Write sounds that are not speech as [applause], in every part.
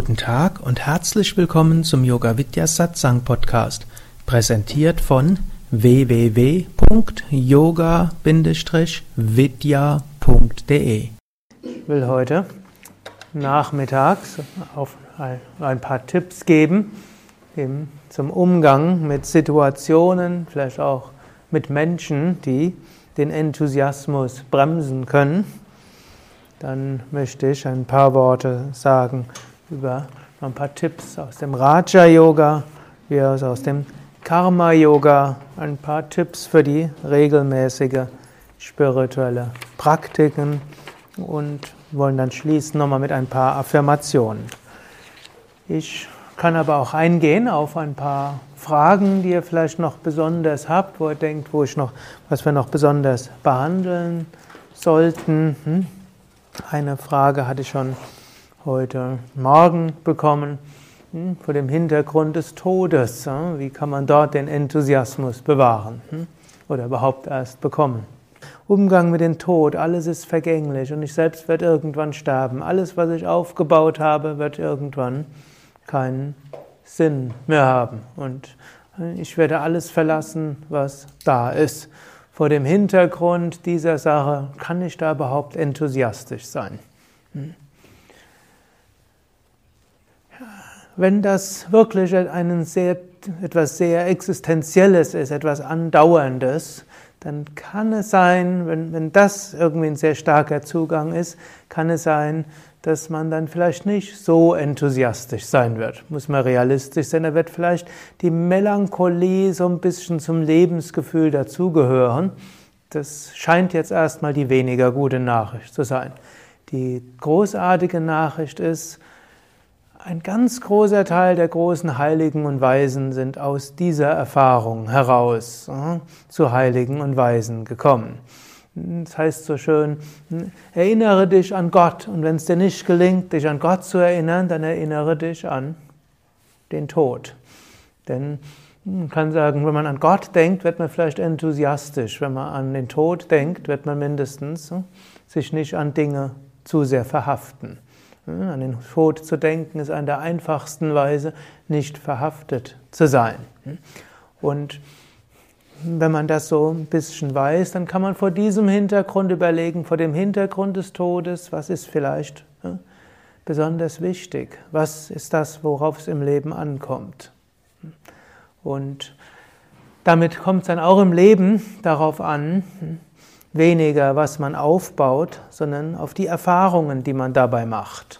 Guten Tag und herzlich willkommen zum Yoga Vidya Satsang Podcast, präsentiert von www.yoga-vidya.de. Ich will heute nachmittags auf ein paar Tipps geben zum Umgang mit Situationen, vielleicht auch mit Menschen, die den Enthusiasmus bremsen können. Dann möchte ich ein paar Worte sagen über ein paar Tipps aus dem Raja Yoga, wie aus dem Karma Yoga, ein paar Tipps für die regelmäßige spirituelle Praktiken und wollen dann schließen nochmal mit ein paar Affirmationen. Ich kann aber auch eingehen auf ein paar Fragen, die ihr vielleicht noch besonders habt, wo ihr denkt, wo ich noch, was wir noch besonders behandeln sollten. Hm? Eine Frage hatte ich schon heute Morgen bekommen, hm, vor dem Hintergrund des Todes. Wie kann man dort den Enthusiasmus bewahren hm, oder überhaupt erst bekommen? Umgang mit dem Tod, alles ist vergänglich und ich selbst werde irgendwann sterben. Alles, was ich aufgebaut habe, wird irgendwann keinen Sinn mehr haben. Und ich werde alles verlassen, was da ist. Vor dem Hintergrund dieser Sache kann ich da überhaupt enthusiastisch sein. Hm. Wenn das wirklich einen sehr, etwas sehr Existenzielles ist, etwas Andauerndes, dann kann es sein, wenn, wenn das irgendwie ein sehr starker Zugang ist, kann es sein, dass man dann vielleicht nicht so enthusiastisch sein wird. Muss man realistisch sein, da wird vielleicht die Melancholie so ein bisschen zum Lebensgefühl dazugehören. Das scheint jetzt erstmal die weniger gute Nachricht zu sein. Die großartige Nachricht ist, ein ganz großer Teil der großen Heiligen und Weisen sind aus dieser Erfahrung heraus äh, zu Heiligen und Weisen gekommen. Das heißt so schön, erinnere dich an Gott und wenn es dir nicht gelingt, dich an Gott zu erinnern, dann erinnere dich an den Tod. Denn man kann sagen, wenn man an Gott denkt, wird man vielleicht enthusiastisch. Wenn man an den Tod denkt, wird man mindestens äh, sich nicht an Dinge zu sehr verhaften. An den Tod zu denken ist eine der einfachsten Weise, nicht verhaftet zu sein. Und wenn man das so ein bisschen weiß, dann kann man vor diesem Hintergrund überlegen, vor dem Hintergrund des Todes, was ist vielleicht besonders wichtig? Was ist das, worauf es im Leben ankommt? Und damit kommt es dann auch im Leben darauf an, weniger, was man aufbaut, sondern auf die Erfahrungen, die man dabei macht.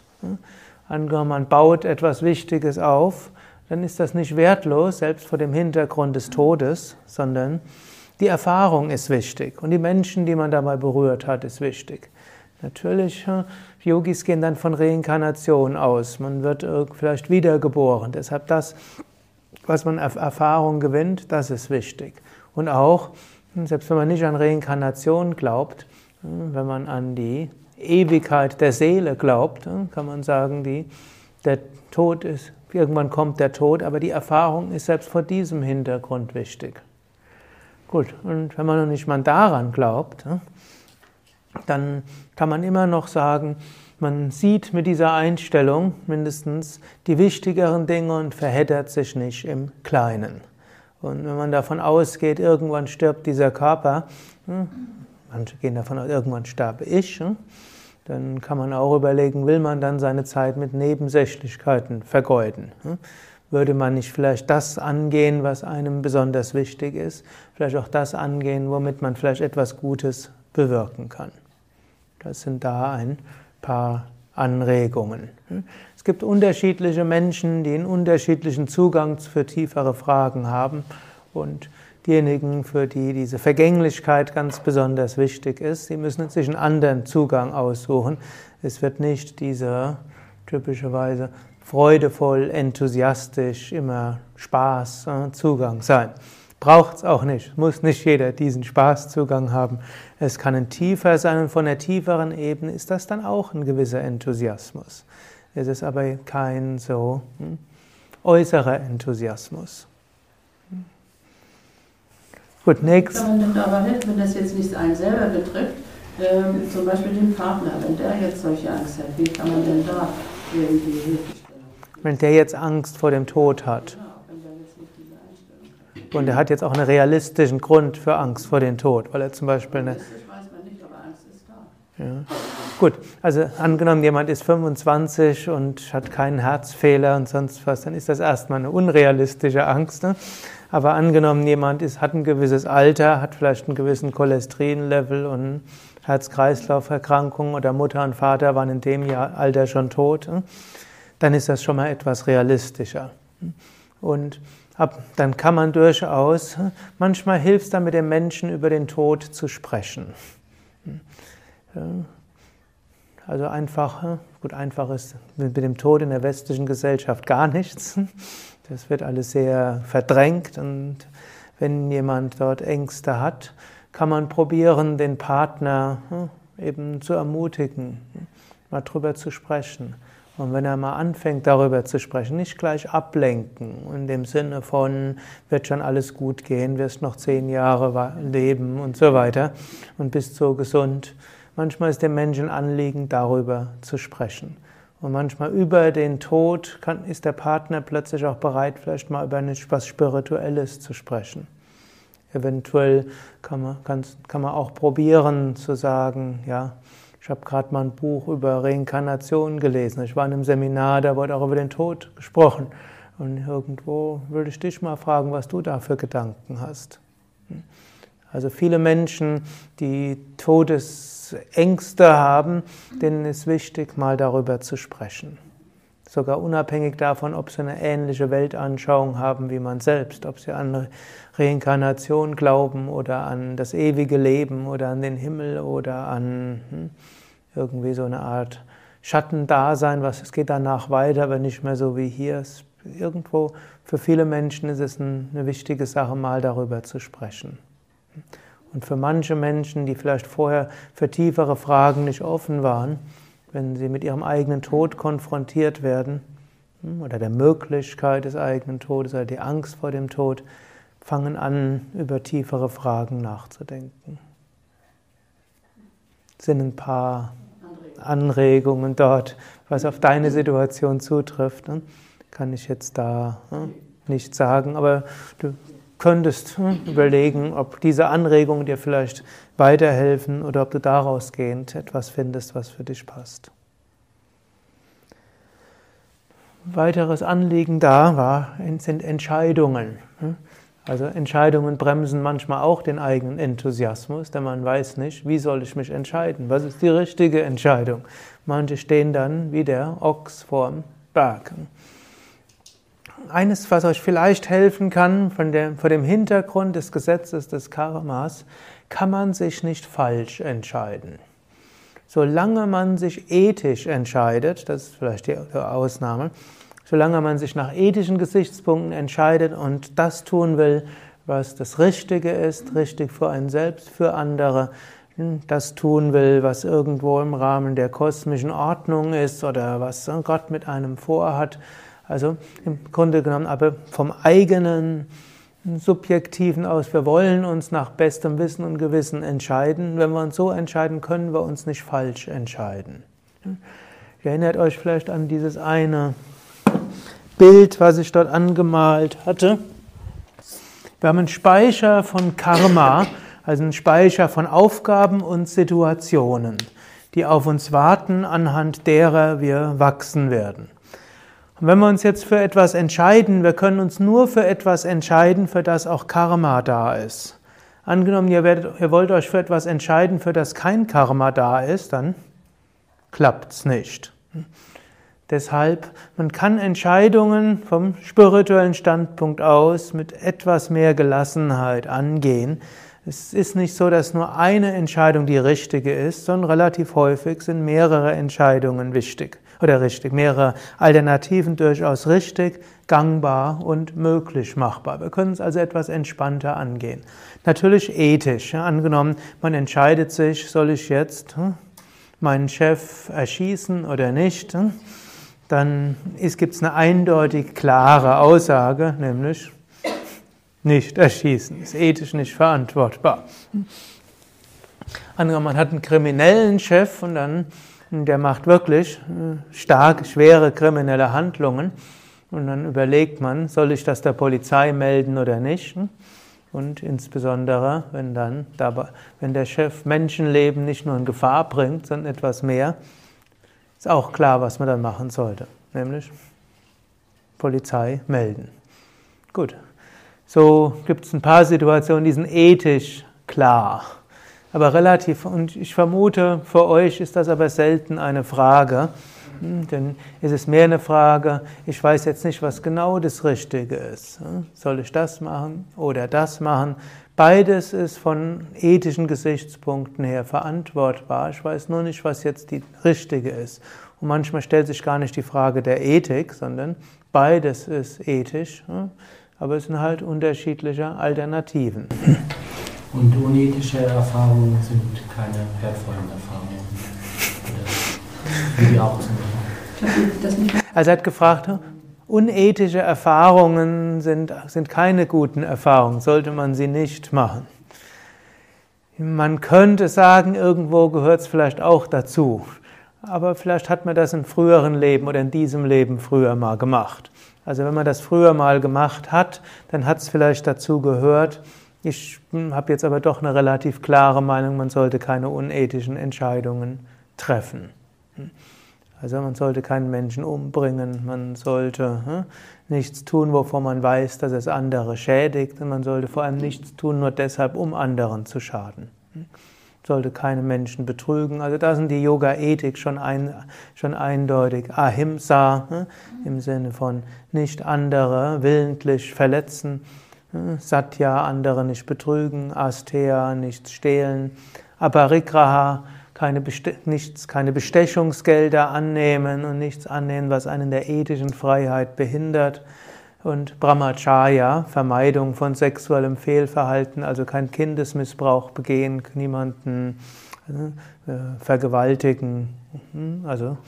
Angenommen, man baut etwas Wichtiges auf, dann ist das nicht wertlos, selbst vor dem Hintergrund des Todes, sondern die Erfahrung ist wichtig und die Menschen, die man dabei berührt hat, ist wichtig. Natürlich, Yogis gehen dann von Reinkarnation aus. Man wird vielleicht wiedergeboren. Deshalb das, was man Erfahrung gewinnt, das ist wichtig. Und auch, selbst wenn man nicht an Reinkarnation glaubt, wenn man an die Ewigkeit der Seele glaubt, kann man sagen, die, der Tod ist, irgendwann kommt der Tod, aber die Erfahrung ist selbst vor diesem Hintergrund wichtig. Gut, und wenn man noch nicht mal daran glaubt, dann kann man immer noch sagen, man sieht mit dieser Einstellung mindestens die wichtigeren Dinge und verheddert sich nicht im Kleinen. Und wenn man davon ausgeht, irgendwann stirbt dieser Körper, hm, manche gehen davon aus, irgendwann sterbe ich, hm, dann kann man auch überlegen, will man dann seine Zeit mit Nebensächlichkeiten vergeuden? Hm? Würde man nicht vielleicht das angehen, was einem besonders wichtig ist? Vielleicht auch das angehen, womit man vielleicht etwas Gutes bewirken kann? Das sind da ein paar Anregungen. Es gibt unterschiedliche Menschen, die einen unterschiedlichen Zugang für tiefere Fragen haben und diejenigen, für die diese Vergänglichkeit ganz besonders wichtig ist, sie müssen sich einen anderen Zugang aussuchen. Es wird nicht dieser typischerweise freudevoll, enthusiastisch, immer Spaß äh, Zugang sein. Braucht es auch nicht. Muss nicht jeder diesen Spaßzugang haben. Es kann ein tiefer sein und von der tieferen Ebene ist das dann auch ein gewisser Enthusiasmus. Es ist aber kein so hm, äußerer Enthusiasmus. Gut, next. Man denn aber helfen, wenn das jetzt nicht einen selber betrifft, ähm, zum Beispiel den Partner, wenn der jetzt solche Angst hat, wie kann man denn da irgendwie Hilfe stellen? Wenn der jetzt Angst vor dem Tod hat. Und er hat jetzt auch einen realistischen Grund für Angst vor dem Tod, weil er zum Beispiel eine. Ja. Gut, also angenommen, jemand ist 25 und hat keinen Herzfehler und sonst was, dann ist das erstmal eine unrealistische Angst. Ne? Aber angenommen, jemand ist, hat ein gewisses Alter, hat vielleicht einen gewissen Cholesterinlevel und Herz-Kreislauf-Erkrankung oder Mutter und Vater waren in dem Jahr Alter schon tot, ne? dann ist das schon mal etwas realistischer. Und ab, dann kann man durchaus, manchmal hilft es dann mit dem Menschen über den Tod zu sprechen. Also einfach, gut, einfach ist mit dem Tod in der westlichen Gesellschaft gar nichts. [laughs] Das wird alles sehr verdrängt und wenn jemand dort Ängste hat, kann man probieren, den Partner hm, eben zu ermutigen, mal drüber zu sprechen. Und wenn er mal anfängt, darüber zu sprechen, nicht gleich ablenken, in dem Sinne von, wird schon alles gut gehen, wirst noch zehn Jahre leben und so weiter und bist so gesund, Manchmal ist dem Menschen Anliegen, darüber zu sprechen. Und manchmal über den Tod kann, ist der Partner plötzlich auch bereit, vielleicht mal über etwas Spirituelles zu sprechen. Eventuell kann man, kann, kann man auch probieren zu sagen, ja, ich habe gerade mal ein Buch über Reinkarnation gelesen. Ich war in einem Seminar, da wurde auch über den Tod gesprochen. Und irgendwo würde ich dich mal fragen, was du da für Gedanken hast. Also viele Menschen, die Todesängste haben, denen ist wichtig, mal darüber zu sprechen. Sogar unabhängig davon, ob sie eine ähnliche Weltanschauung haben wie man selbst, ob sie an Reinkarnation glauben oder an das ewige Leben oder an den Himmel oder an hm, irgendwie so eine Art Schattendasein, was es geht danach weiter, aber nicht mehr so wie hier. Irgendwo für viele Menschen ist es eine wichtige Sache, mal darüber zu sprechen. Und für manche Menschen, die vielleicht vorher für tiefere Fragen nicht offen waren, wenn sie mit ihrem eigenen Tod konfrontiert werden hm, oder der Möglichkeit des eigenen Todes oder die Angst vor dem Tod, fangen an, über tiefere Fragen nachzudenken. Es sind ein paar Anregungen dort, was auf deine Situation zutrifft. Ne? Kann ich jetzt da hm, nicht sagen, aber du könntest hm, überlegen, ob diese Anregungen dir vielleicht weiterhelfen oder ob du daraus gehend etwas findest, was für dich passt. Weiteres Anliegen da war, sind Entscheidungen. Hm. Also Entscheidungen bremsen manchmal auch den eigenen Enthusiasmus, denn man weiß nicht, wie soll ich mich entscheiden? Was ist die richtige Entscheidung? Manche stehen dann wie der Ochs vorm Berg. Eines, was euch vielleicht helfen kann, von der, vor dem Hintergrund des Gesetzes des Karmas, kann man sich nicht falsch entscheiden. Solange man sich ethisch entscheidet, das ist vielleicht die Ausnahme, solange man sich nach ethischen Gesichtspunkten entscheidet und das tun will, was das Richtige ist, richtig für einen selbst, für andere, das tun will, was irgendwo im Rahmen der kosmischen Ordnung ist oder was Gott mit einem vorhat, also im Grunde genommen aber vom eigenen subjektiven aus. Wir wollen uns nach bestem Wissen und Gewissen entscheiden. Wenn wir uns so entscheiden, können wir uns nicht falsch entscheiden. Ihr erinnert euch vielleicht an dieses eine Bild, was ich dort angemalt hatte. Wir haben einen Speicher von Karma, also einen Speicher von Aufgaben und Situationen, die auf uns warten, anhand derer wir wachsen werden. Und wenn wir uns jetzt für etwas entscheiden, wir können uns nur für etwas entscheiden, für das auch Karma da ist. Angenommen, ihr, werdet, ihr wollt euch für etwas entscheiden, für das kein Karma da ist, dann klappt's nicht. Deshalb, man kann Entscheidungen vom spirituellen Standpunkt aus mit etwas mehr Gelassenheit angehen. Es ist nicht so, dass nur eine Entscheidung die richtige ist, sondern relativ häufig sind mehrere Entscheidungen wichtig oder richtig, mehrere Alternativen durchaus richtig, gangbar und möglich machbar. Wir können es also etwas entspannter angehen. Natürlich ethisch. Angenommen, man entscheidet sich, soll ich jetzt hm, meinen Chef erschießen oder nicht, hm, dann gibt es eine eindeutig klare Aussage, nämlich nicht erschießen. Ist ethisch nicht verantwortbar. Angenommen, man hat einen kriminellen Chef und dann der macht wirklich äh, stark, schwere kriminelle Handlungen. Und dann überlegt man, soll ich das der Polizei melden oder nicht? Und insbesondere, wenn dann, wenn der Chef Menschenleben nicht nur in Gefahr bringt, sondern etwas mehr, ist auch klar, was man dann machen sollte. Nämlich Polizei melden. Gut. So gibt es ein paar Situationen, die sind ethisch klar. Aber relativ, und ich vermute, für euch ist das aber selten eine Frage. Hm, denn ist es mehr eine Frage, ich weiß jetzt nicht, was genau das Richtige ist. Hm, soll ich das machen oder das machen? Beides ist von ethischen Gesichtspunkten her verantwortbar. Ich weiß nur nicht, was jetzt die richtige ist. Und manchmal stellt sich gar nicht die Frage der Ethik, sondern beides ist ethisch. Hm, aber es sind halt unterschiedliche Alternativen. Und unethische Erfahrungen sind keine wertvollen Erfahrungen. Wie auch also er hat gefragt, unethische Erfahrungen sind, sind keine guten Erfahrungen, sollte man sie nicht machen. Man könnte sagen, irgendwo gehört es vielleicht auch dazu, aber vielleicht hat man das im früheren Leben oder in diesem Leben früher mal gemacht. Also wenn man das früher mal gemacht hat, dann hat es vielleicht dazu gehört. Ich habe jetzt aber doch eine relativ klare Meinung, man sollte keine unethischen Entscheidungen treffen. Also man sollte keinen Menschen umbringen, man sollte hm, nichts tun, wovor man weiß, dass es andere schädigt, und man sollte vor allem nichts tun, nur deshalb, um anderen zu schaden. Hm. Sollte keine Menschen betrügen. Also da sind die Yoga-Ethik schon, ein, schon eindeutig. Ahimsa hm, im Sinne von nicht andere willentlich verletzen. Satya, andere nicht betrügen. Asteya, nichts stehlen. Aparigraha, keine, nichts, keine Bestechungsgelder annehmen und nichts annehmen, was einen der ethischen Freiheit behindert. Und Brahmacharya, Vermeidung von sexuellem Fehlverhalten, also kein Kindesmissbrauch begehen, niemanden äh, vergewaltigen. Hm, also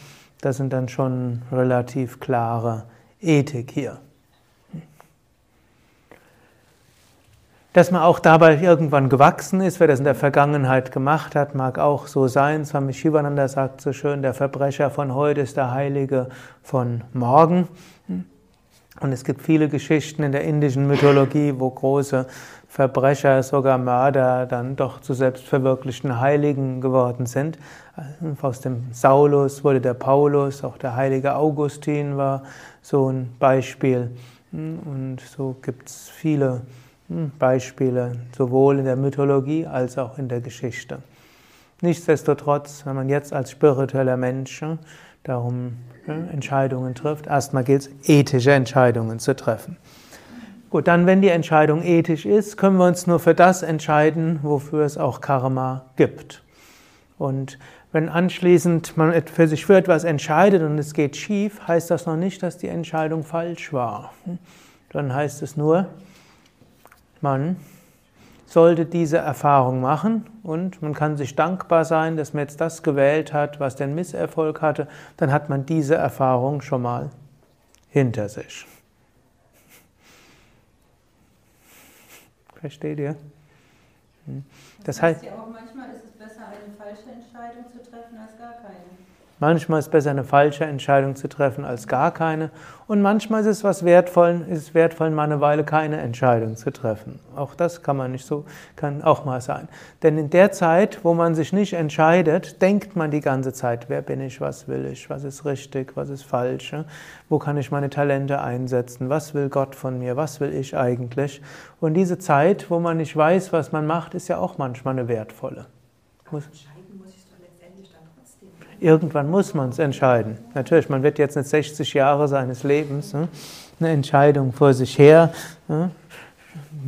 das sind dann schon relativ klare Ethik hier. Dass man auch dabei irgendwann gewachsen ist, wer das in der Vergangenheit gemacht hat, mag auch so sein. Swami Shivananda sagt so schön, der Verbrecher von heute ist der Heilige von morgen. Und es gibt viele Geschichten in der indischen Mythologie, wo große Verbrecher, sogar Mörder, dann doch zu selbstverwirklichten Heiligen geworden sind. Aus dem Saulus wurde der Paulus, auch der heilige Augustin war so ein Beispiel. Und so gibt es viele Beispiele sowohl in der Mythologie als auch in der Geschichte. Nichtsdestotrotz, wenn man jetzt als spiritueller Mensch hm, darum hm, Entscheidungen trifft, erstmal gilt es, ethische Entscheidungen zu treffen. Gut, dann, wenn die Entscheidung ethisch ist, können wir uns nur für das entscheiden, wofür es auch Karma gibt. Und wenn anschließend man für sich für etwas entscheidet und es geht schief, heißt das noch nicht, dass die Entscheidung falsch war. Dann heißt es nur, man sollte diese Erfahrung machen und man kann sich dankbar sein, dass man jetzt das gewählt hat, was den Misserfolg hatte, dann hat man diese Erfahrung schon mal hinter sich. Versteht ihr? Hm. Das heißt ja auch, manchmal ist es besser, eine falsche Entscheidung zu treffen als gar keine. Manchmal ist es besser, eine falsche Entscheidung zu treffen als gar keine. Und manchmal ist es was wertvoll, ist wertvoll, mal eine Weile keine Entscheidung zu treffen. Auch das kann man nicht so, kann auch mal sein. Denn in der Zeit, wo man sich nicht entscheidet, denkt man die ganze Zeit, wer bin ich, was will ich, was ist richtig, was ist falsch, wo kann ich meine Talente einsetzen, was will Gott von mir, was will ich eigentlich. Und diese Zeit, wo man nicht weiß, was man macht, ist ja auch manchmal eine wertvolle. Muss Irgendwann muss man es entscheiden. Natürlich, man wird jetzt nicht 60 Jahre seines Lebens ne, eine Entscheidung vor sich her ne,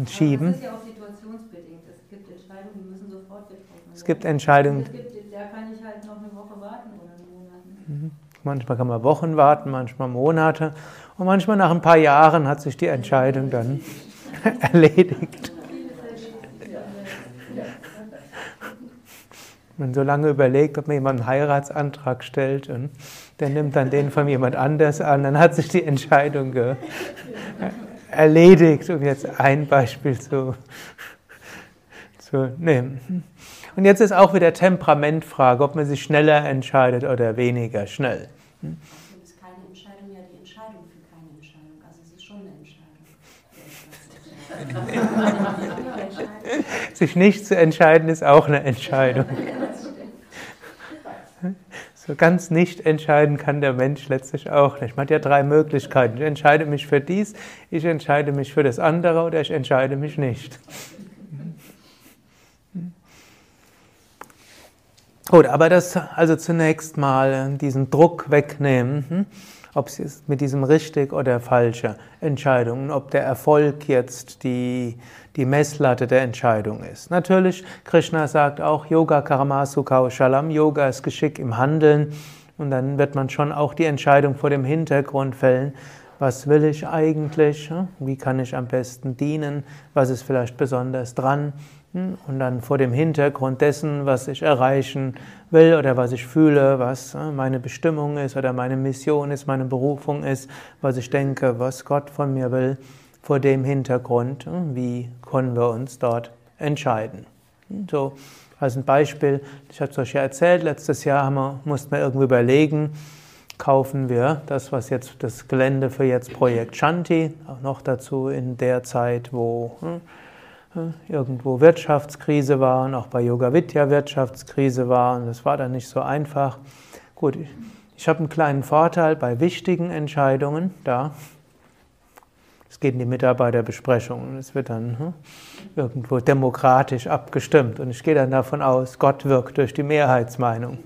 schieben. das ist ja auch situationsbedingt. Es gibt Entscheidungen, die müssen sofort getroffen werden. Es gibt Entscheidungen. Da kann ich halt noch eine Woche warten oder einen Monat. Mhm. Manchmal kann man Wochen warten, manchmal Monate. Und manchmal nach ein paar Jahren hat sich die Entscheidung dann [laughs] erledigt. Man so lange überlegt, ob man jemanden einen Heiratsantrag stellt und der nimmt dann den von jemand anders an, dann hat sich die Entscheidung erledigt, um jetzt ein Beispiel zu, zu nehmen. Und jetzt ist auch wieder Temperamentfrage, ob man sich schneller entscheidet oder weniger schnell. Hm? ist keine Entscheidung ja die Entscheidung für keine Entscheidung. Also es ist schon eine Entscheidung. [laughs] sich nicht zu entscheiden ist auch eine Entscheidung. So ganz nicht entscheiden kann der Mensch letztlich auch nicht. Man hat ja drei Möglichkeiten. Ich entscheide mich für dies, ich entscheide mich für das andere oder ich entscheide mich nicht. Gut, aber das also zunächst mal diesen Druck wegnehmen, ob es mit diesem richtig oder falsche Entscheidungen, ob der Erfolg jetzt die, die Messlatte der Entscheidung ist. Natürlich, Krishna sagt auch, Yoga Karma Sukha Shalam, Yoga ist Geschick im Handeln. Und dann wird man schon auch die Entscheidung vor dem Hintergrund fällen, was will ich eigentlich, wie kann ich am besten dienen, was ist vielleicht besonders dran und dann vor dem Hintergrund dessen, was ich erreichen will oder was ich fühle, was äh, meine Bestimmung ist oder meine Mission ist, meine Berufung ist, was ich denke, was Gott von mir will, vor dem Hintergrund, äh, wie können wir uns dort entscheiden. So als ein Beispiel, ich habe es euch ja erzählt, letztes Jahr wir, mussten wir irgendwie überlegen, kaufen wir das, was jetzt das Gelände für jetzt Projekt Shanti, auch noch dazu in der Zeit, wo hm, irgendwo Wirtschaftskrise war und auch bei Yoga Vidya Wirtschaftskrise war und das war dann nicht so einfach. Gut, ich, ich habe einen kleinen Vorteil bei wichtigen Entscheidungen da. Es geht in die Mitarbeiterbesprechung und es wird dann hm, irgendwo demokratisch abgestimmt und ich gehe dann davon aus, Gott wirkt durch die Mehrheitsmeinung.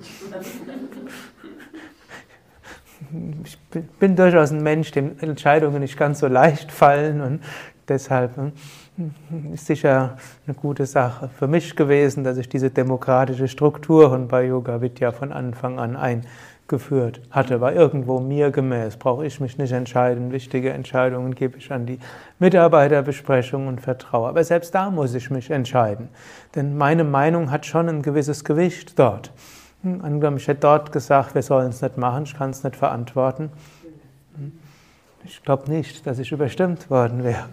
Ich bin durchaus ein Mensch, dem Entscheidungen nicht ganz so leicht fallen und deshalb hm, ist sicher eine gute Sache für mich gewesen, dass ich diese demokratische Strukturen bei Yoga Vidya von Anfang an eingeführt hatte. War irgendwo mir gemäß, brauche ich mich nicht entscheiden. Wichtige Entscheidungen gebe ich an die Mitarbeiterbesprechung und vertraue. Aber selbst da muss ich mich entscheiden. Denn meine Meinung hat schon ein gewisses Gewicht dort. Hm, angenommen, ich hätte dort gesagt, wir sollen es nicht machen, ich kann es nicht verantworten. Hm, ich glaube nicht, dass ich überstimmt worden wäre.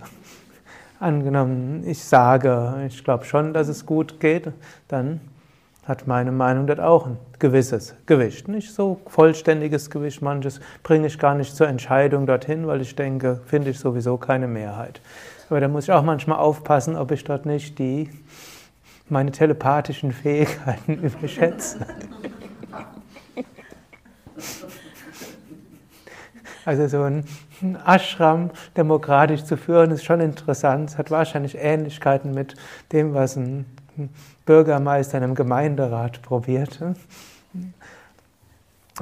Angenommen, ich sage, ich glaube schon, dass es gut geht, dann hat meine Meinung dort auch ein gewisses Gewicht. Nicht so vollständiges Gewicht, manches bringe ich gar nicht zur Entscheidung dorthin, weil ich denke, finde ich sowieso keine Mehrheit. Aber da muss ich auch manchmal aufpassen, ob ich dort nicht die, meine telepathischen Fähigkeiten [laughs] überschätze. Also so ein Ashram demokratisch zu führen, ist schon interessant. Es hat wahrscheinlich Ähnlichkeiten mit dem, was ein Bürgermeister in einem Gemeinderat probiert.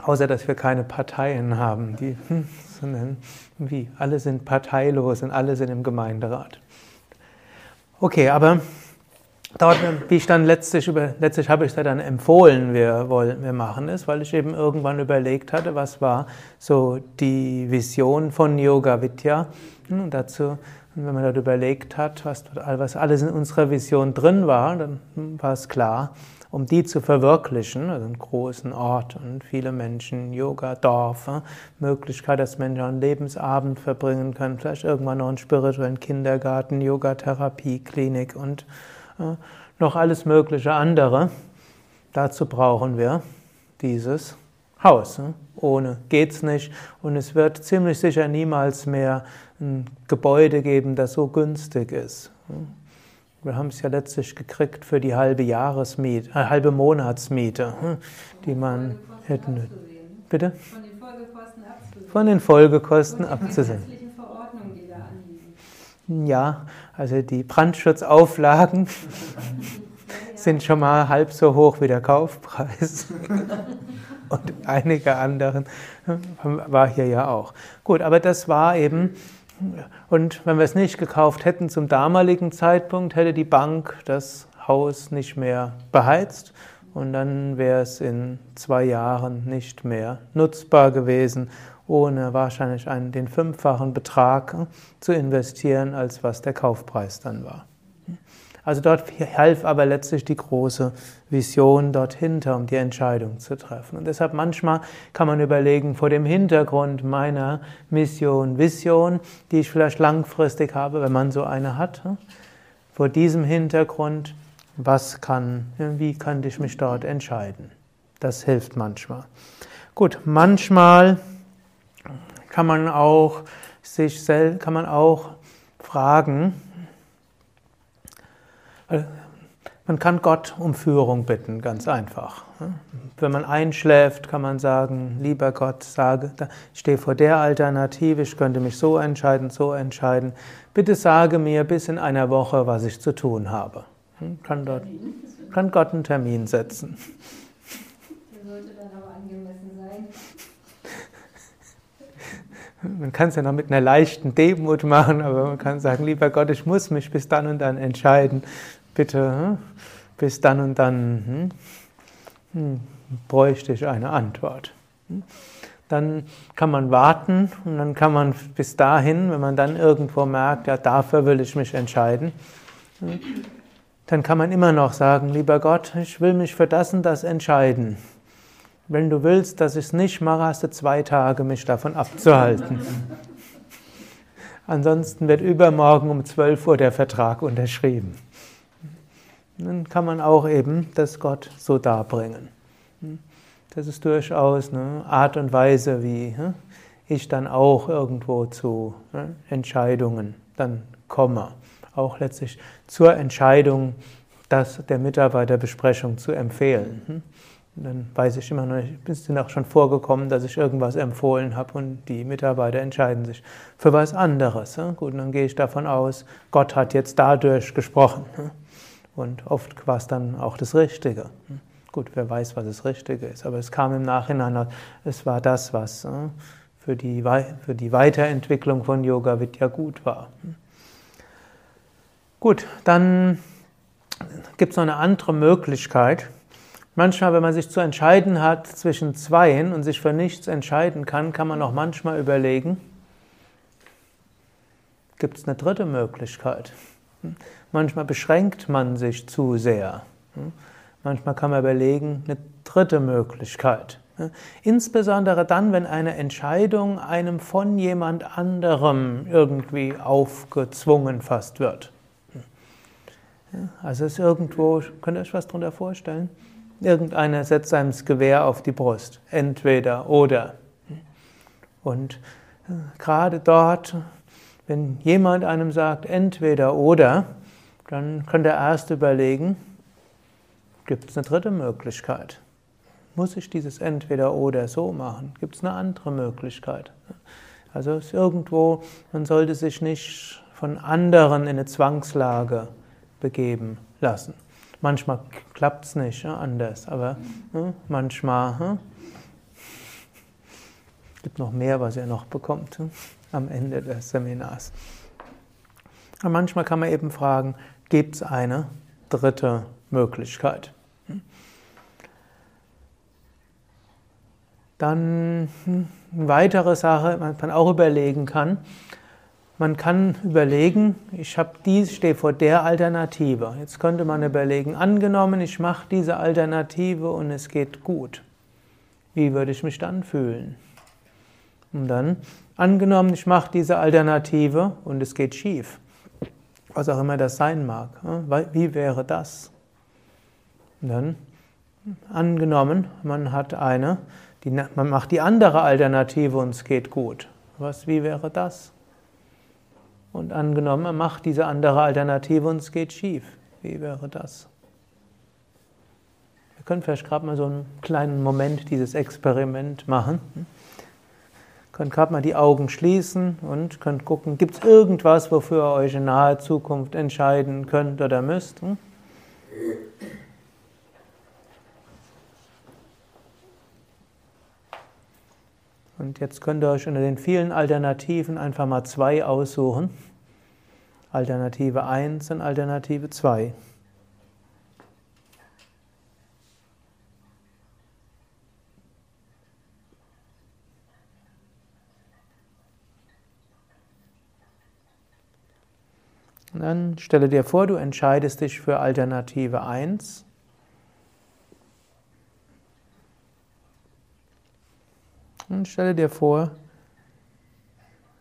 Außer dass wir keine Parteien haben, die, sondern wie, alle sind parteilos und alle sind im Gemeinderat. Okay, aber Dort, wie ich dann letztlich, über, letztlich habe ich da dann empfohlen, wir wollen, wir machen es, weil ich eben irgendwann überlegt hatte, was war so die Vision von Yoga Vidya. Und dazu, wenn man dort überlegt hat, was, was alles in unserer Vision drin war, dann war es klar, um die zu verwirklichen, also einen großen Ort und viele Menschen, Yoga, Dorf, Möglichkeit, dass Menschen einen Lebensabend verbringen können, vielleicht irgendwann noch einen spirituellen Kindergarten, Yoga-Therapie, Klinik und noch alles mögliche andere. Dazu brauchen wir dieses Haus. Ne? Ohne geht's nicht. Und es wird ziemlich sicher niemals mehr ein Gebäude geben, das so günstig ist. Wir haben es ja letztlich gekriegt für die halbe Jahresmiete, äh, halbe Monatsmiete, hm, die man hätten. Bitte? Von den Folgekosten abzusehen. Von den Folgekosten abzusehen. Ja, also die Brandschutzauflagen [laughs] sind schon mal halb so hoch wie der Kaufpreis. [laughs] Und einige anderen war hier ja auch. Gut, aber das war eben, und wenn wir es nicht gekauft hätten zum damaligen Zeitpunkt, hätte die Bank das Haus nicht mehr beheizt und dann wäre es in zwei Jahren nicht mehr nutzbar gewesen ohne wahrscheinlich einen, den fünffachen Betrag zu investieren, als was der Kaufpreis dann war. Also dort half aber letztlich die große Vision dort um die Entscheidung zu treffen. Und deshalb manchmal kann man überlegen, vor dem Hintergrund meiner Mission, Vision, die ich vielleicht langfristig habe, wenn man so eine hat, vor diesem Hintergrund was kann, wie kann ich mich dort entscheiden. Das hilft manchmal. Gut, manchmal kann man auch sich selbst, kann man auch fragen, äh, man kann Gott um Führung bitten, ganz einfach. Wenn man einschläft, kann man sagen, lieber Gott, sage, ich stehe vor der Alternative, ich könnte mich so entscheiden, so entscheiden. Bitte sage mir bis in einer Woche, was ich zu tun habe. Hm, kann, dort, kann Gott einen Termin setzen. Der sollte dann aber angemessen sein. Man kann es ja noch mit einer leichten Demut machen, aber man kann sagen, lieber Gott, ich muss mich bis dann und dann entscheiden. Bitte, hm, bis dann und dann hm, hm, bräuchte ich eine Antwort. Hm. Dann kann man warten und dann kann man bis dahin, wenn man dann irgendwo merkt, ja, dafür will ich mich entscheiden, dann kann man immer noch sagen, lieber Gott, ich will mich für das und das entscheiden. Wenn du willst, dass ich es nicht mache, hast du zwei Tage, mich davon abzuhalten. Ansonsten wird übermorgen um 12 Uhr der Vertrag unterschrieben. Dann kann man auch eben das Gott so darbringen. Das ist durchaus eine Art und Weise, wie hm, ich dann auch irgendwo zu hm, Entscheidungen dann komme. Auch letztlich zur Entscheidung, das der Mitarbeiterbesprechung zu empfehlen. Dann weiß ich immer noch nicht, es ist auch schon vorgekommen, dass ich irgendwas empfohlen habe und die Mitarbeiter entscheiden sich für was anderes. Gut, dann gehe ich davon aus, Gott hat jetzt dadurch gesprochen. Und oft war es dann auch das Richtige. Gut, wer weiß, was das Richtige ist, aber es kam im Nachhinein, es war das, was für die, für die Weiterentwicklung von Yoga Vidya gut war. Gut, dann gibt es noch eine andere Möglichkeit. Manchmal, wenn man sich zu entscheiden hat zwischen Zweien und sich für nichts entscheiden kann, kann man auch manchmal überlegen, gibt es eine dritte Möglichkeit? Manchmal beschränkt man sich zu sehr. Manchmal kann man überlegen, eine dritte Möglichkeit. Insbesondere dann, wenn eine Entscheidung einem von jemand anderem irgendwie aufgezwungen fast wird. Also es ist irgendwo, könnt ihr euch was darunter vorstellen? Irgendeiner setzt das Gewehr auf die Brust. Entweder oder. Und äh, gerade dort, wenn jemand einem sagt, entweder oder, dann könnt ihr erst überlegen, Gibt es eine dritte Möglichkeit? Muss ich dieses entweder oder so machen? Gibt es eine andere Möglichkeit? Also ist irgendwo, man sollte sich nicht von anderen in eine Zwangslage begeben lassen. Manchmal klappt es nicht ja, anders, aber ja, manchmal ja, gibt noch mehr, was ihr noch bekommt am Ende des Seminars. Aber manchmal kann man eben fragen, gibt es eine dritte Möglichkeit? Dann hm, eine weitere Sache, man auch überlegen kann. Man kann überlegen, ich habe dies, stehe vor der Alternative. Jetzt könnte man überlegen, angenommen, ich mache diese Alternative und es geht gut. Wie würde ich mich dann fühlen? Und dann, angenommen, ich mache diese Alternative und es geht schief. Was auch immer das sein mag. Wie wäre das? Und dann, angenommen, man hat eine die, man macht die andere Alternative und es geht gut. Was, wie wäre das? Und angenommen, man macht diese andere Alternative und es geht schief. Wie wäre das? Wir können vielleicht gerade mal so einen kleinen Moment dieses Experiment machen. Ihr könnt gerade mal die Augen schließen und könnt gucken, gibt es irgendwas, wofür ihr euch in naher Zukunft entscheiden könnt oder müsst? Und jetzt könnt ihr euch unter den vielen Alternativen einfach mal zwei aussuchen. Alternative 1 und Alternative 2. Und dann stelle dir vor, du entscheidest dich für Alternative 1. Und stelle dir vor,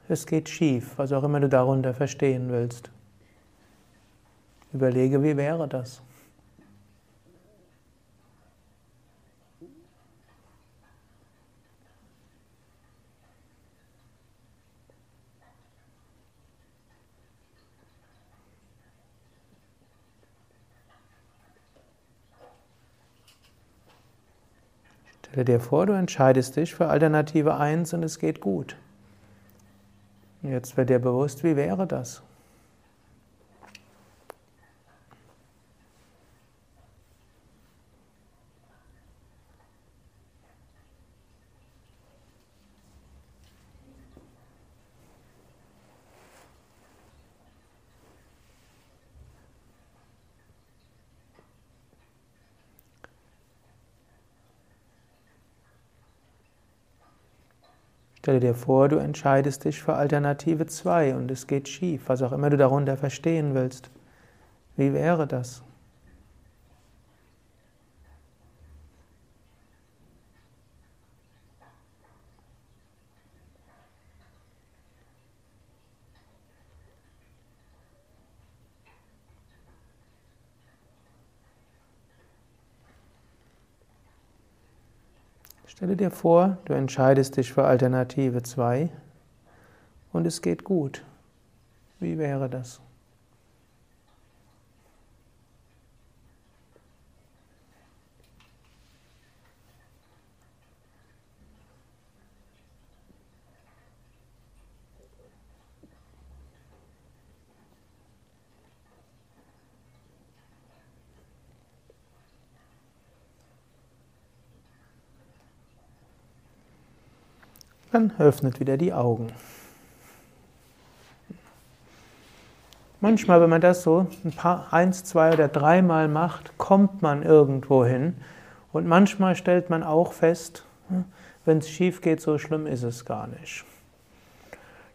es geht schief, was auch immer du darunter verstehen willst. Überlege, wie wäre das? Stelle dir vor, du entscheidest dich für Alternative 1 und es geht gut. Jetzt wird dir bewusst, wie wäre das? Stelle dir vor, du entscheidest dich für Alternative 2 und es geht schief, was auch immer du darunter verstehen willst. Wie wäre das? Stelle dir vor, du entscheidest dich für Alternative 2 und es geht gut. Wie wäre das? Dann öffnet wieder die Augen. Manchmal, wenn man das so ein paar, eins, zwei oder dreimal macht, kommt man irgendwo hin. Und manchmal stellt man auch fest, wenn es schief geht, so schlimm ist es gar nicht.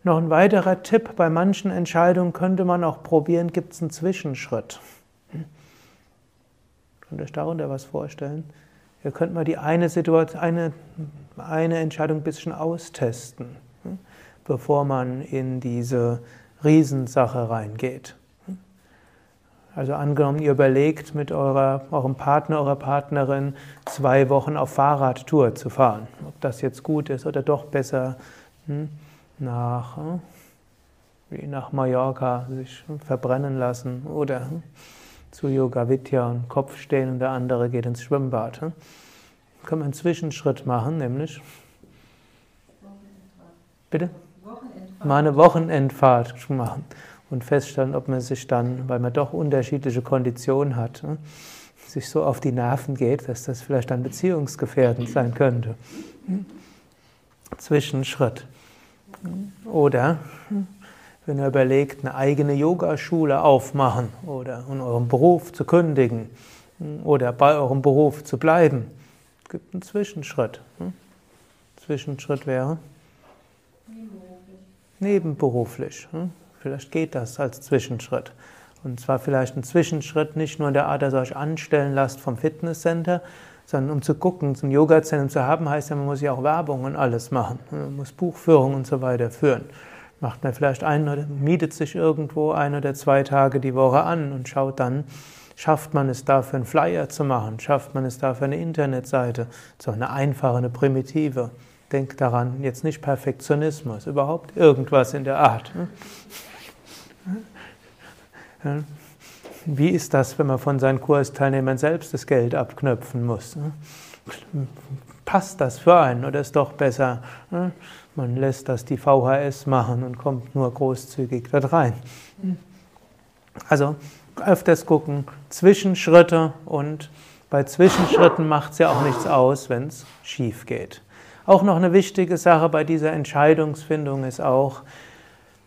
Noch ein weiterer Tipp, bei manchen Entscheidungen könnte man auch probieren, gibt es einen Zwischenschritt. Könnt ihr euch darunter was vorstellen? Ihr könnt mal die eine Situation, eine, eine Entscheidung ein bisschen austesten, hm, bevor man in diese Riesensache reingeht. Also angenommen, ihr überlegt mit eurer, eurem Partner, eurer Partnerin zwei Wochen auf Fahrradtour zu fahren. Ob das jetzt gut ist oder doch besser hm, nach, hm, nach Mallorca sich verbrennen lassen oder zu Yoga Vidya und Kopf stehen und der andere geht ins Schwimmbad. Hm? Können wir einen Zwischenschritt machen, nämlich bitte mal eine Wochenendfahrt machen und feststellen, ob man sich dann, weil man doch unterschiedliche Konditionen hat, hm? sich so auf die Nerven geht, dass das vielleicht dann beziehungsgefährdend sein könnte. Hm? Zwischenschritt. Oder wenn ihr überlegt, eine eigene Yogaschule aufmachen oder in eurem Beruf zu kündigen oder bei eurem Beruf zu bleiben, es gibt einen Zwischenschritt. Zwischenschritt wäre nebenberuflich. nebenberuflich. Vielleicht geht das als Zwischenschritt. Und zwar vielleicht ein Zwischenschritt nicht nur in der Art, dass ihr euch anstellen lasst vom Fitnesscenter, sondern um zu gucken, zum Yoga-Zentrum zu haben, heißt ja, man muss ja auch Werbung und alles machen. Man muss Buchführung und so weiter führen macht man vielleicht ein oder mietet sich irgendwo ein oder zwei Tage die Woche an und schaut dann, schafft man es dafür einen Flyer zu machen, schafft man es dafür eine Internetseite, so eine einfache, eine primitive. Denkt daran, jetzt nicht Perfektionismus, überhaupt irgendwas in der Art. Wie ist das, wenn man von seinen Kursteilnehmern selbst das Geld abknöpfen muss? Passt das für einen oder ist doch besser, man lässt das die VHS machen und kommt nur großzügig dort rein. Also öfters gucken, Zwischenschritte und bei Zwischenschritten macht es ja auch nichts aus, wenn es schief geht. Auch noch eine wichtige Sache bei dieser Entscheidungsfindung ist auch,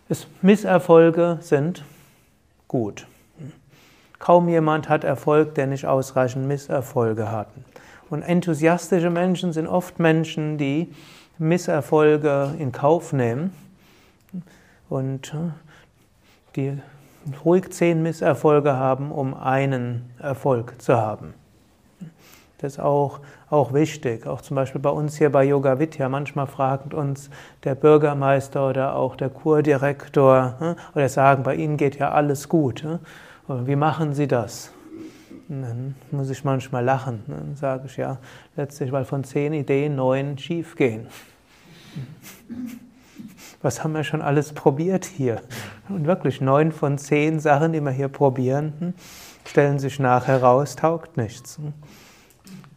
es, Misserfolge sind gut. Kaum jemand hat Erfolg, der nicht ausreichend Misserfolge hat. Und enthusiastische Menschen sind oft Menschen, die Misserfolge in Kauf nehmen und äh, die ruhig zehn Misserfolge haben, um einen Erfolg zu haben. Das ist auch, auch wichtig. Auch zum Beispiel bei uns hier bei Yoga Vidya. Manchmal fragt uns der Bürgermeister oder auch der Kurdirektor äh, oder sagen, bei Ihnen geht ja alles gut. Äh. Wie machen Sie das? Dann muss ich manchmal lachen. Dann sage ich ja, letztlich, weil von zehn Ideen neun schief gehen. Was haben wir schon alles probiert hier? Und wirklich neun von zehn Sachen, die wir hier probieren, hm, stellen sich nachher raus, taugt nichts. Hm.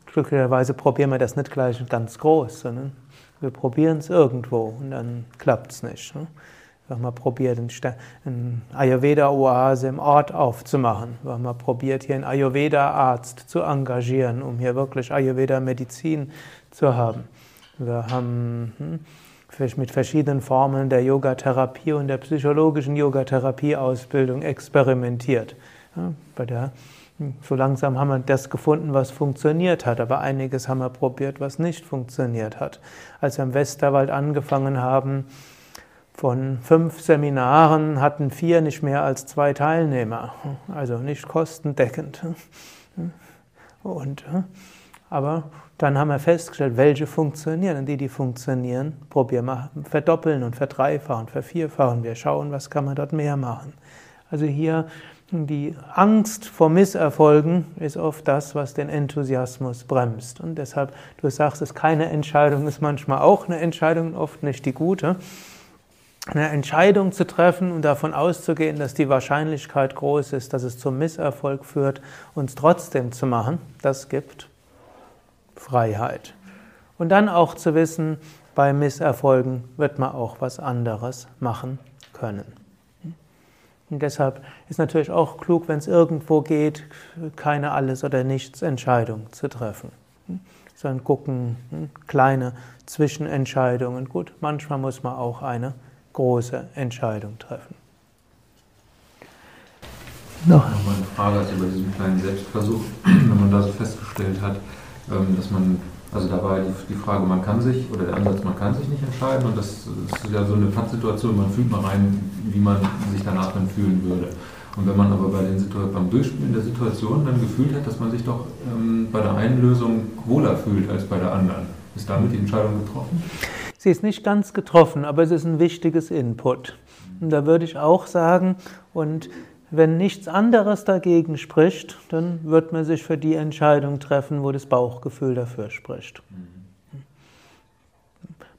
glücklicherweise probieren wir das nicht gleich ganz groß, sondern wir probieren es irgendwo und dann klappt es nicht. Wir haben mal probiert, eine Ayurveda-Oase im Ort aufzumachen. Wir haben mal probiert, hier einen Ayurveda-Arzt zu engagieren, um hier wirklich Ayurveda-Medizin zu haben. Wir haben hm, mit verschiedenen Formen der Yogatherapie und der psychologischen Yogatherapie-Ausbildung experimentiert. Bei der, hm, so langsam haben wir das gefunden, was funktioniert hat, aber einiges haben wir probiert, was nicht funktioniert hat. Als wir im Westerwald angefangen haben, von fünf Seminaren hatten vier nicht mehr als zwei Teilnehmer, also nicht kostendeckend. Und, aber dann haben wir festgestellt, welche funktionieren. Und die, die funktionieren, probieren wir, verdoppeln und verdreifachen, vervierfachen. Wir schauen, was kann man dort mehr machen. Also hier die Angst vor Misserfolgen ist oft das, was den Enthusiasmus bremst. Und deshalb, du sagst es, keine Entscheidung ist manchmal auch eine Entscheidung, oft nicht die gute. Eine Entscheidung zu treffen und davon auszugehen, dass die Wahrscheinlichkeit groß ist, dass es zum Misserfolg führt, uns trotzdem zu machen, das gibt Freiheit. Und dann auch zu wissen, bei Misserfolgen wird man auch was anderes machen können. Und deshalb ist natürlich auch klug, wenn es irgendwo geht, keine Alles- oder Nichts-Entscheidung zu treffen. Sondern gucken, kleine Zwischenentscheidungen. Gut, manchmal muss man auch eine große Entscheidung treffen. Noch eine Frage also über diesen kleinen Selbstversuch, [clears throat] wenn man da so festgestellt hat, dass man, also da war die Frage, man kann sich, oder der Ansatz, man kann sich nicht entscheiden und das ist ja so eine Pattsituation, man fühlt mal rein, wie man sich danach dann fühlen würde. Und wenn man aber bei den beim Durchspielen der Situation dann gefühlt hat, dass man sich doch ähm, bei der einen Lösung wohler fühlt als bei der anderen, ist damit die Entscheidung getroffen? Sie ist nicht ganz getroffen, aber es ist ein wichtiges Input. Und da würde ich auch sagen, und wenn nichts anderes dagegen spricht, dann wird man sich für die Entscheidung treffen, wo das Bauchgefühl dafür spricht.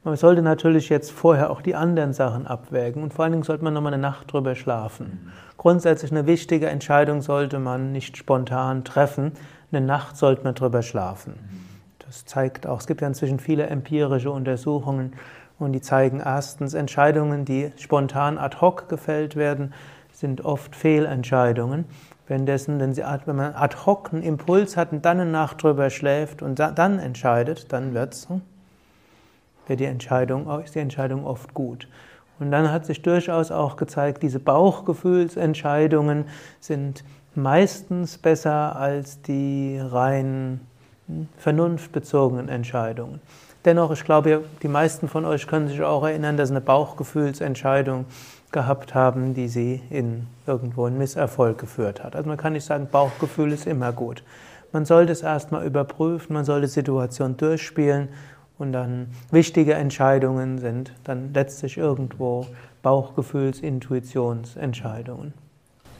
Man sollte natürlich jetzt vorher auch die anderen Sachen abwägen und vor allen Dingen sollte man nochmal eine Nacht drüber schlafen. Grundsätzlich eine wichtige Entscheidung sollte man nicht spontan treffen. Eine Nacht sollte man drüber schlafen. Das zeigt auch, es gibt ja inzwischen viele empirische Untersuchungen und die zeigen erstens Entscheidungen, die spontan ad hoc gefällt werden, sind oft Fehlentscheidungen. Währenddessen, wenn, sie, wenn man ad hoc einen Impuls hat und dann eine Nacht drüber schläft und dann entscheidet, dann wird's, hm, wird die Entscheidung, ist die Entscheidung oft gut. Und dann hat sich durchaus auch gezeigt, diese Bauchgefühlsentscheidungen sind meistens besser als die rein hm, vernunftbezogenen Entscheidungen. Dennoch, ich glaube, die meisten von euch können sich auch erinnern, dass eine Bauchgefühlsentscheidung gehabt haben, die sie in irgendwo einen Misserfolg geführt hat. Also man kann nicht sagen, Bauchgefühl ist immer gut. Man sollte es erstmal überprüfen, man sollte die Situation durchspielen und dann wichtige Entscheidungen sind dann letztlich irgendwo Bauchgefühls-, Intuitionsentscheidungen.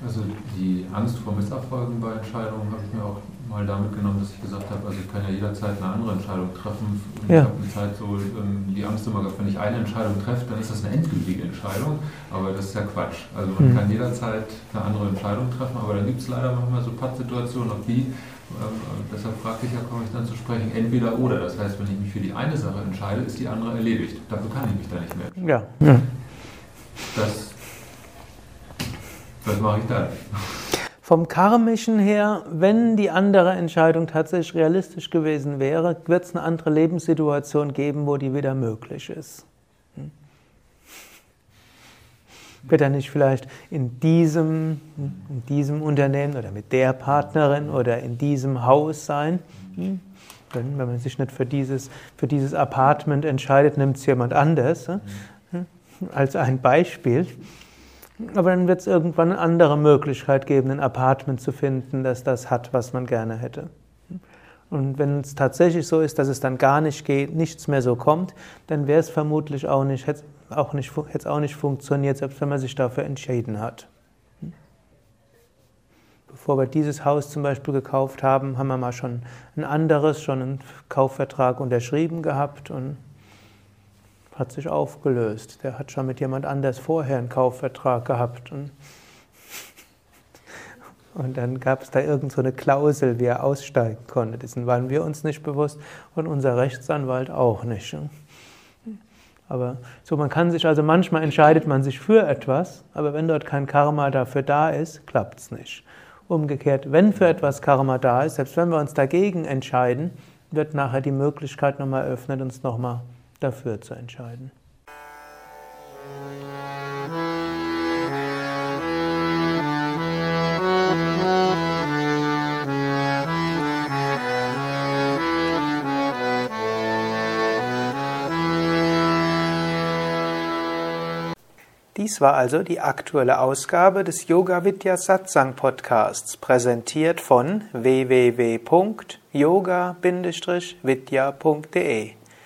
Also die Angst vor Misserfolgen bei Entscheidungen habe ich mir auch mal damit genommen, dass ich gesagt habe, also ich kann ja jederzeit eine andere Entscheidung treffen. Und ja. Ich habe eine Zeit so ähm, die Angst immer gehabt, wenn ich eine Entscheidung treffe, dann ist das eine endgültige Entscheidung. Aber das ist ja Quatsch. Also man mhm. kann jederzeit eine andere Entscheidung treffen, aber dann gibt es leider manchmal so Pattsituationen, auf die, ähm, deshalb fragte ich ja, komme ich dann zu sprechen, entweder oder. Das heißt, wenn ich mich für die eine Sache entscheide, ist die andere erledigt. Dafür kann ich mich da nicht mehr. Ja. ja. Das, was mache ich dann? Vom karmischen her, wenn die andere Entscheidung tatsächlich realistisch gewesen wäre, wird es eine andere Lebenssituation geben, wo die wieder möglich ist. Hm? Wird er nicht vielleicht in diesem, in diesem Unternehmen oder mit der Partnerin oder in diesem Haus sein? Hm? Wenn man sich nicht für dieses, für dieses Apartment entscheidet, nimmt es jemand anders. Hm? Als ein Beispiel. Aber dann wird es irgendwann eine andere Möglichkeit geben, ein Apartment zu finden, das das hat, was man gerne hätte. Und wenn es tatsächlich so ist, dass es dann gar nicht geht, nichts mehr so kommt, dann wäre es vermutlich auch nicht, hätte es auch nicht, hätte auch nicht funktioniert, selbst wenn man sich dafür entschieden hat. Bevor wir dieses Haus zum Beispiel gekauft haben, haben wir mal schon ein anderes, schon einen Kaufvertrag unterschrieben gehabt und hat sich aufgelöst. Der hat schon mit jemand anders vorher einen Kaufvertrag gehabt. Und Und dann gab es da irgend so eine Klausel, wie er aussteigen konnte. Dessen waren wir uns nicht bewusst und unser Rechtsanwalt auch nicht. Aber so, man kann sich, also manchmal entscheidet man sich für etwas, aber wenn dort kein Karma dafür da ist, klappt es nicht. Umgekehrt, wenn für etwas Karma da ist, selbst wenn wir uns dagegen entscheiden, wird nachher die Möglichkeit nochmal eröffnet, uns nochmal dafür zu entscheiden. Dies war also die aktuelle Ausgabe des Yoga Vidya Satsang Podcasts, präsentiert von www.yoga-vidya.de